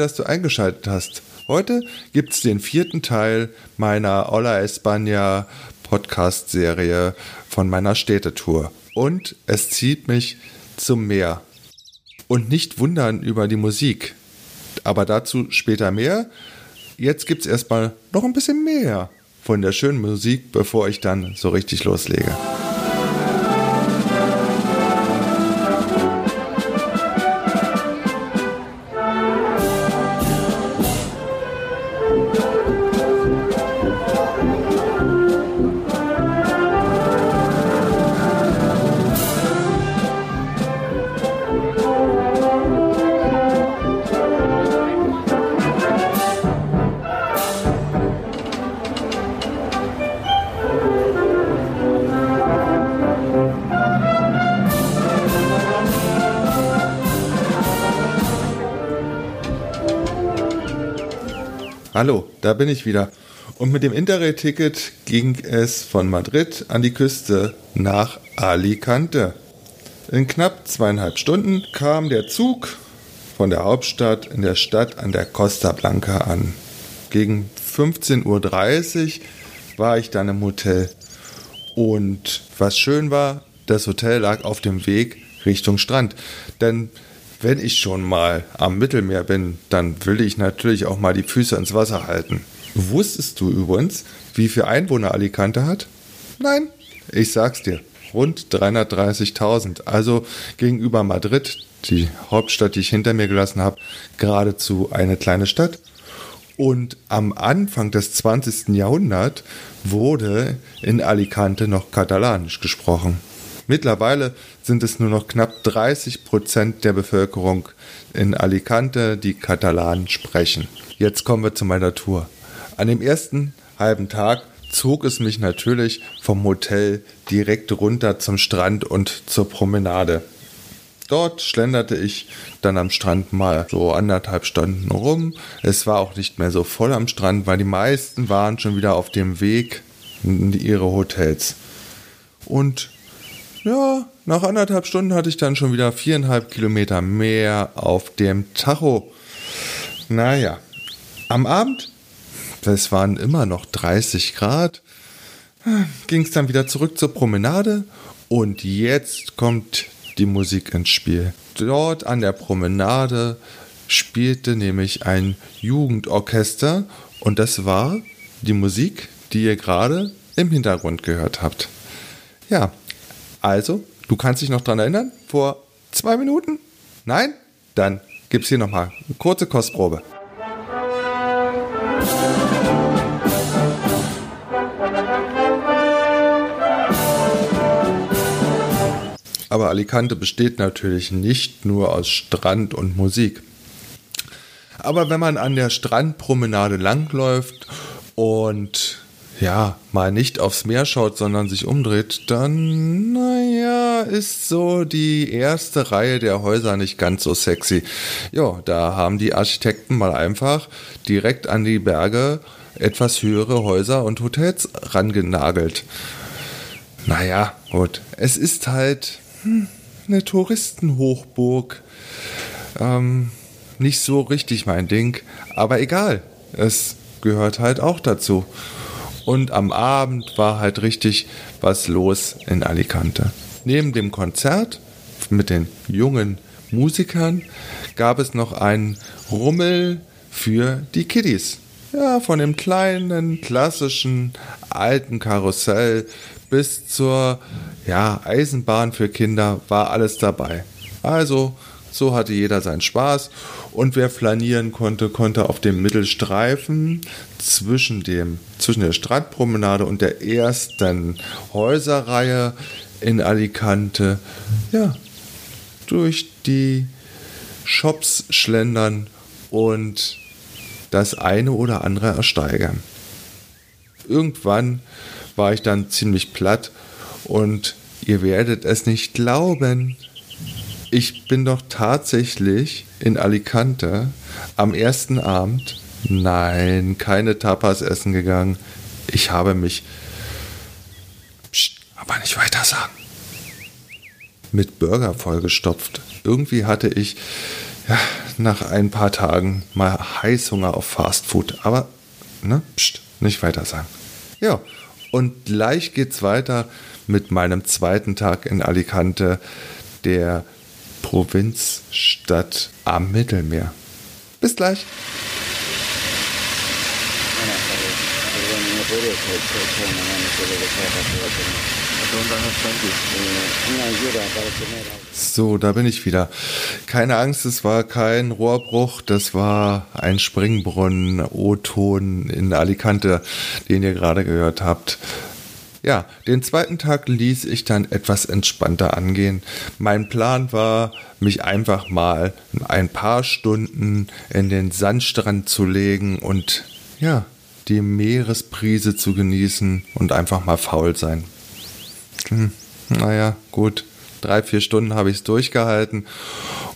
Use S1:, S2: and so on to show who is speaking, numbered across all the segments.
S1: dass du eingeschaltet hast. Heute gibt es den vierten Teil meiner Hola España Podcast-Serie von meiner Städtetour. Und es zieht mich zum Meer. Und nicht wundern über die Musik. Aber dazu später mehr. Jetzt gibt es erstmal noch ein bisschen mehr von der schönen Musik, bevor ich dann so richtig loslege. Hallo, da bin ich wieder. Und mit dem Interrail-Ticket ging es von Madrid an die Küste nach Alicante. In knapp zweieinhalb Stunden kam der Zug von der Hauptstadt in der Stadt an der Costa Blanca an. Gegen 15.30 Uhr war ich dann im Hotel. Und was schön war, das Hotel lag auf dem Weg Richtung Strand. Denn wenn ich schon mal am Mittelmeer bin, dann will ich natürlich auch mal die Füße ins Wasser halten. Wusstest du übrigens, wie viele Einwohner Alicante hat? Nein, ich sag's dir. Rund 330.000. Also gegenüber Madrid, die Hauptstadt, die ich hinter mir gelassen habe, geradezu eine kleine Stadt. Und am Anfang des 20. Jahrhunderts wurde in Alicante noch Katalanisch gesprochen. Mittlerweile sind es nur noch knapp 30 Prozent der Bevölkerung in Alicante, die Katalan sprechen. Jetzt kommen wir zu meiner Tour. An dem ersten halben Tag zog es mich natürlich vom Hotel direkt runter zum Strand und zur Promenade. Dort schlenderte ich dann am Strand mal so anderthalb Stunden rum. Es war auch nicht mehr so voll am Strand, weil die meisten waren schon wieder auf dem Weg in ihre Hotels. Und ja, nach anderthalb Stunden hatte ich dann schon wieder viereinhalb Kilometer mehr auf dem Tacho. Naja, am Abend, es waren immer noch 30 Grad, ging es dann wieder zurück zur Promenade und jetzt kommt die Musik ins Spiel. Dort an der Promenade spielte nämlich ein Jugendorchester und das war die Musik, die ihr gerade im Hintergrund gehört habt. Ja, also, du kannst dich noch dran erinnern? Vor zwei Minuten? Nein? Dann gibt's hier nochmal eine kurze Kostprobe. Aber Alicante besteht natürlich nicht nur aus Strand und Musik. Aber wenn man an der Strandpromenade langläuft und ja, mal nicht aufs Meer schaut, sondern sich umdreht, dann, naja, ist so die erste Reihe der Häuser nicht ganz so sexy. Ja, da haben die Architekten mal einfach direkt an die Berge etwas höhere Häuser und Hotels rangenagelt. Naja, gut. Es ist halt hm, eine Touristenhochburg. Ähm, nicht so richtig mein Ding, aber egal. Es gehört halt auch dazu. Und am Abend war halt richtig was los in Alicante. Neben dem Konzert mit den jungen Musikern gab es noch einen Rummel für die Kiddies. Ja, von dem kleinen, klassischen, alten Karussell bis zur ja, Eisenbahn für Kinder war alles dabei. Also, so hatte jeder seinen Spaß und wer flanieren konnte, konnte auf dem Mittelstreifen zwischen, dem, zwischen der Strandpromenade und der ersten Häuserreihe in Alicante ja, durch die Shops schlendern und das eine oder andere ersteigern. Irgendwann war ich dann ziemlich platt und ihr werdet es nicht glauben, ich bin doch tatsächlich in Alicante am ersten Abend, nein, keine Tapas essen gegangen. Ich habe mich, pst, aber nicht weiter sagen, mit Burger vollgestopft. Irgendwie hatte ich ja, nach ein paar Tagen mal Heißhunger auf Fastfood. Aber, ne, pst, nicht weiter sagen. Ja, und gleich geht's weiter mit meinem zweiten Tag in Alicante, der Provinzstadt am Mittelmeer. Bis gleich. So, da bin ich wieder. Keine Angst, es war kein Rohrbruch, das war ein Springbrunnen, O-Ton in Alicante, den ihr gerade gehört habt. Ja, den zweiten Tag ließ ich dann etwas entspannter angehen. Mein Plan war, mich einfach mal ein paar Stunden in den Sandstrand zu legen und ja, die Meeresprise zu genießen und einfach mal faul sein. Hm, naja, gut. Drei, vier Stunden habe ich es durchgehalten.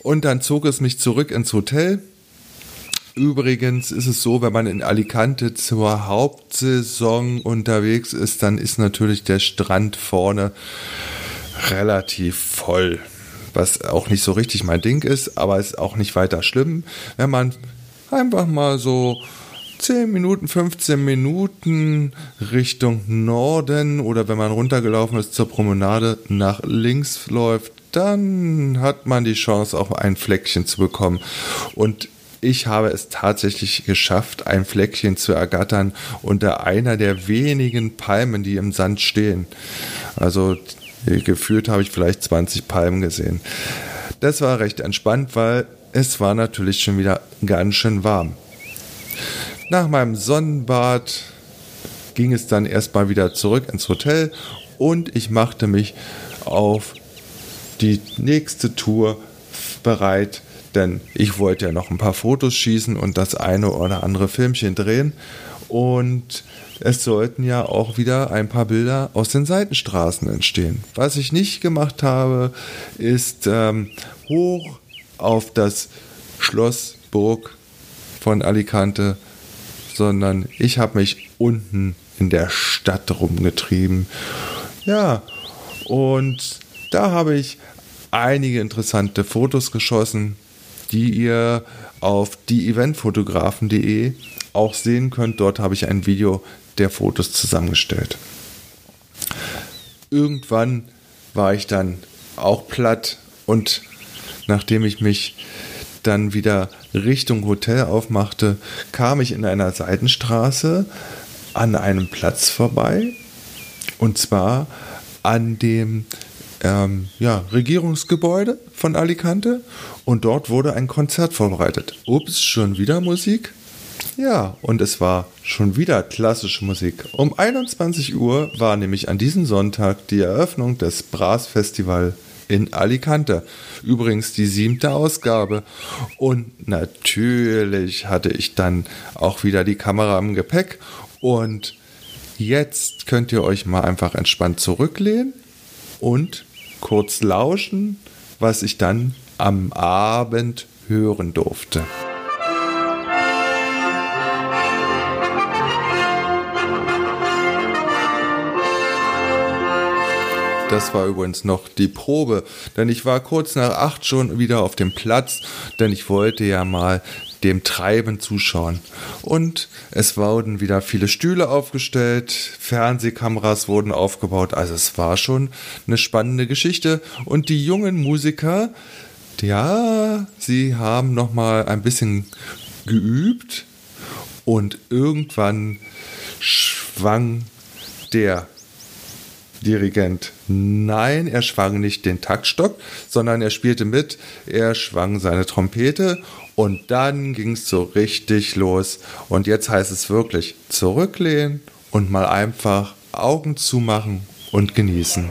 S1: Und dann zog es mich zurück ins Hotel. Übrigens ist es so, wenn man in Alicante zur Hauptsaison unterwegs ist, dann ist natürlich der Strand vorne relativ voll. Was auch nicht so richtig mein Ding ist, aber ist auch nicht weiter schlimm, wenn man einfach mal so 10 Minuten, 15 Minuten Richtung Norden oder wenn man runtergelaufen ist zur Promenade nach links läuft, dann hat man die Chance, auch ein Fleckchen zu bekommen. Und ich habe es tatsächlich geschafft, ein Fleckchen zu ergattern unter einer der wenigen Palmen, die im Sand stehen. Also gefühlt habe ich vielleicht 20 Palmen gesehen. Das war recht entspannt, weil es war natürlich schon wieder ganz schön warm. Nach meinem Sonnenbad ging es dann erstmal wieder zurück ins Hotel und ich machte mich auf die nächste Tour bereit, denn ich wollte ja noch ein paar Fotos schießen und das eine oder andere Filmchen drehen und es sollten ja auch wieder ein paar Bilder aus den Seitenstraßen entstehen. Was ich nicht gemacht habe, ist ähm, hoch auf das Schloss Burg von Alicante sondern ich habe mich unten in der Stadt rumgetrieben. Ja, und da habe ich einige interessante Fotos geschossen, die ihr auf dieeventfotografen.de auch sehen könnt. Dort habe ich ein Video der Fotos zusammengestellt. Irgendwann war ich dann auch platt und nachdem ich mich dann wieder Richtung Hotel aufmachte, kam ich in einer Seitenstraße an einem Platz vorbei. Und zwar an dem ähm, ja, Regierungsgebäude von Alicante. Und dort wurde ein Konzert vorbereitet. Ups, schon wieder Musik? Ja, und es war schon wieder klassische Musik. Um 21 Uhr war nämlich an diesem Sonntag die Eröffnung des Brass Festival in Alicante. Übrigens die siebte Ausgabe. Und natürlich hatte ich dann auch wieder die Kamera im Gepäck. Und jetzt könnt ihr euch mal einfach entspannt zurücklehnen und kurz lauschen, was ich dann am Abend hören durfte. Das war übrigens noch die Probe, denn ich war kurz nach acht schon wieder auf dem Platz, denn ich wollte ja mal dem Treiben zuschauen. Und es wurden wieder viele Stühle aufgestellt, Fernsehkameras wurden aufgebaut, also es war schon eine spannende Geschichte. Und die jungen Musiker, ja, sie haben noch mal ein bisschen geübt und irgendwann schwang der Dirigent. Nein, er schwang nicht den Taktstock, sondern er spielte mit, er schwang seine Trompete und dann ging es so richtig los. Und jetzt heißt es wirklich zurücklehnen und mal einfach Augen zumachen und genießen.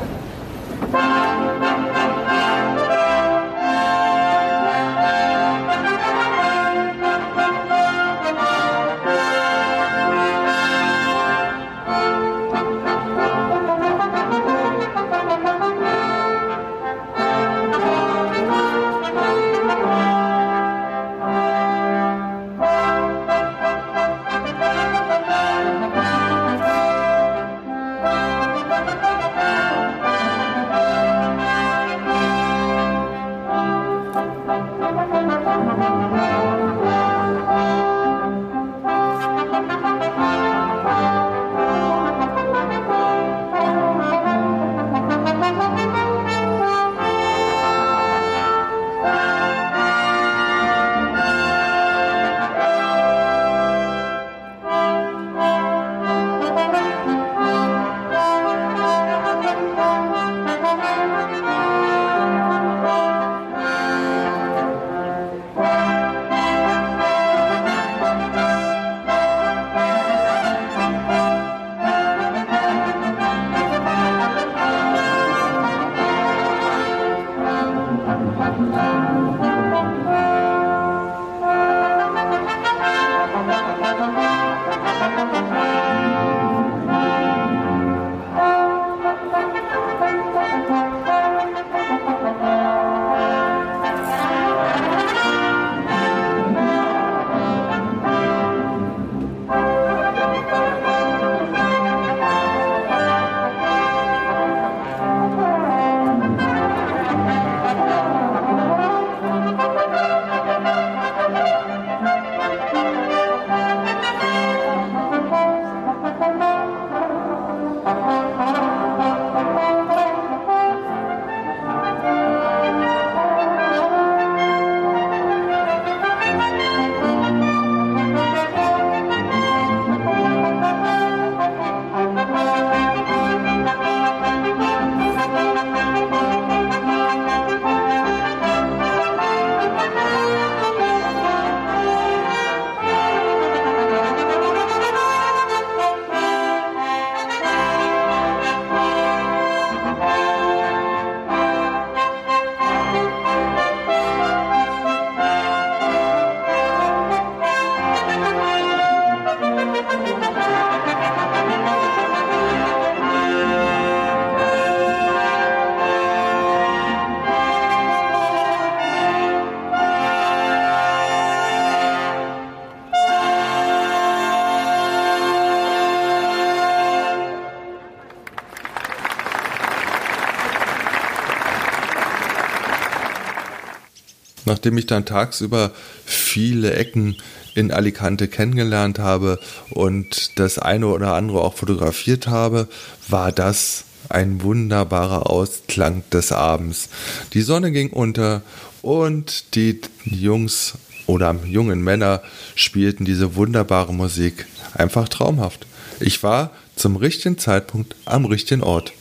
S1: Nachdem ich dann tagsüber viele Ecken in Alicante kennengelernt habe und das eine oder andere auch fotografiert habe, war das ein wunderbarer Ausklang des Abends. Die Sonne ging unter und die Jungs oder jungen Männer spielten diese wunderbare Musik. Einfach traumhaft. Ich war zum richtigen Zeitpunkt am richtigen Ort.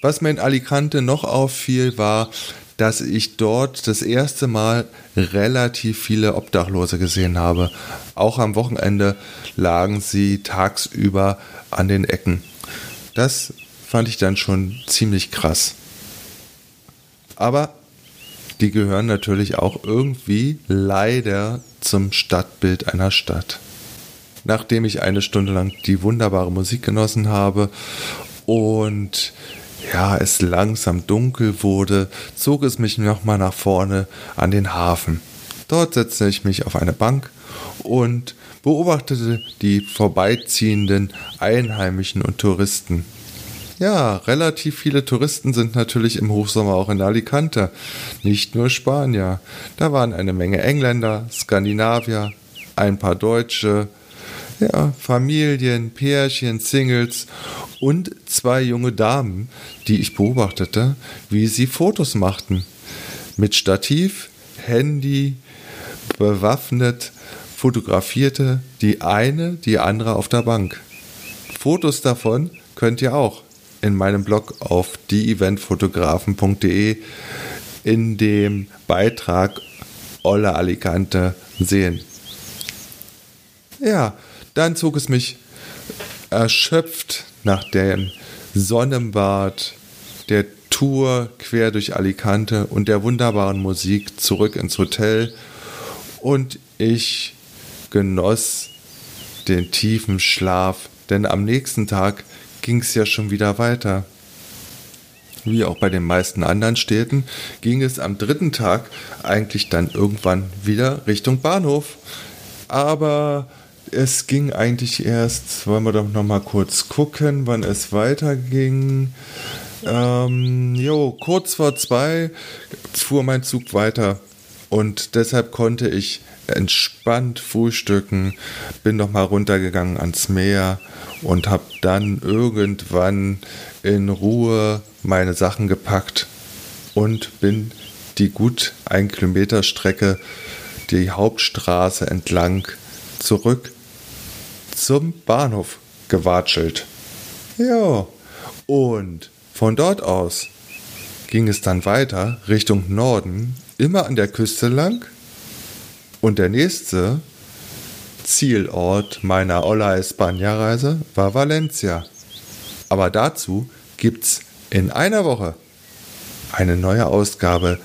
S1: Was mir in Alicante noch auffiel, war, dass ich dort das erste Mal relativ viele Obdachlose gesehen habe. Auch am Wochenende lagen sie tagsüber an den Ecken. Das fand ich dann schon ziemlich krass. Aber die gehören natürlich auch irgendwie leider zum Stadtbild einer Stadt. Nachdem ich eine Stunde lang die wunderbare Musik genossen habe und ja, es langsam dunkel wurde, zog es mich nochmal nach vorne an den Hafen. Dort setzte ich mich auf eine Bank und beobachtete die vorbeiziehenden Einheimischen und Touristen. Ja, relativ viele Touristen sind natürlich im Hochsommer auch in Alicante, nicht nur Spanier. Da waren eine Menge Engländer, Skandinavier, ein paar Deutsche, ja, Familien, Pärchen, Singles und zwei junge Damen, die ich beobachtete, wie sie Fotos machten. Mit Stativ, Handy, bewaffnet, fotografierte die eine die andere auf der Bank. Fotos davon könnt ihr auch in meinem Blog auf dieeventfotografen.de in dem Beitrag Olle Alicante sehen. Ja, dann zog es mich erschöpft nach dem Sonnenbad, der Tour quer durch Alicante und der wunderbaren Musik zurück ins Hotel und ich genoss den tiefen Schlaf, denn am nächsten Tag ging es ja schon wieder weiter. Wie auch bei den meisten anderen Städten ging es am dritten Tag eigentlich dann irgendwann wieder Richtung Bahnhof. Aber es ging eigentlich erst, wollen wir doch noch mal kurz gucken, wann es weiterging. Ähm, jo, kurz vor zwei fuhr mein Zug weiter und deshalb konnte ich entspannt frühstücken, bin noch mal runtergegangen ans Meer und habe dann irgendwann in Ruhe meine Sachen gepackt und bin die gut ein Kilometer Strecke die Hauptstraße entlang zurück zum Bahnhof gewatschelt. Ja, und von dort aus ging es dann weiter Richtung Norden, immer an der Küste lang. Und der nächste Zielort meiner Ola España-Reise war Valencia. Aber dazu gibt's in einer Woche eine neue Ausgabe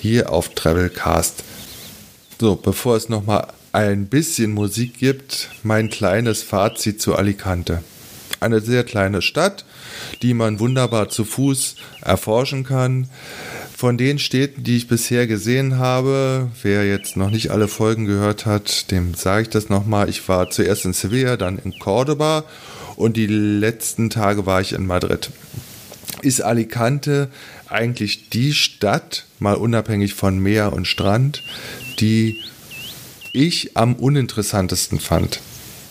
S1: hier auf Travelcast. So, bevor es nochmal ein bisschen Musik gibt, mein kleines Fazit zu Alicante. Eine sehr kleine Stadt, die man wunderbar zu Fuß erforschen kann. Von den Städten, die ich bisher gesehen habe, wer jetzt noch nicht alle Folgen gehört hat, dem sage ich das nochmal. Ich war zuerst in Sevilla, dann in Cordoba und die letzten Tage war ich in Madrid. Ist Alicante eigentlich die Stadt, mal unabhängig von Meer und Strand, die ich am uninteressantesten fand.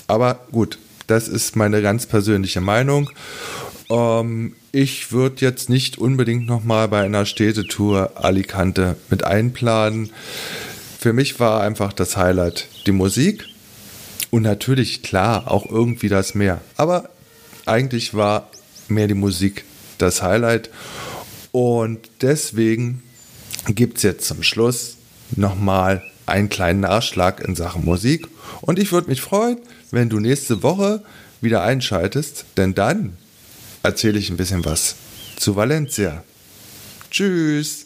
S1: Aber gut, das ist meine ganz persönliche Meinung. Ähm, ich würde jetzt nicht unbedingt nochmal bei einer Städtetour Alicante mit einplanen. Für mich war einfach das Highlight die Musik und natürlich klar auch irgendwie das Meer. Aber eigentlich war mehr die Musik das Highlight. Und deswegen gibt es jetzt zum Schluss nochmal einen kleinen Nachschlag in Sachen Musik. Und ich würde mich freuen, wenn du nächste Woche wieder einschaltest, denn dann erzähle ich ein bisschen was zu Valencia. Tschüss!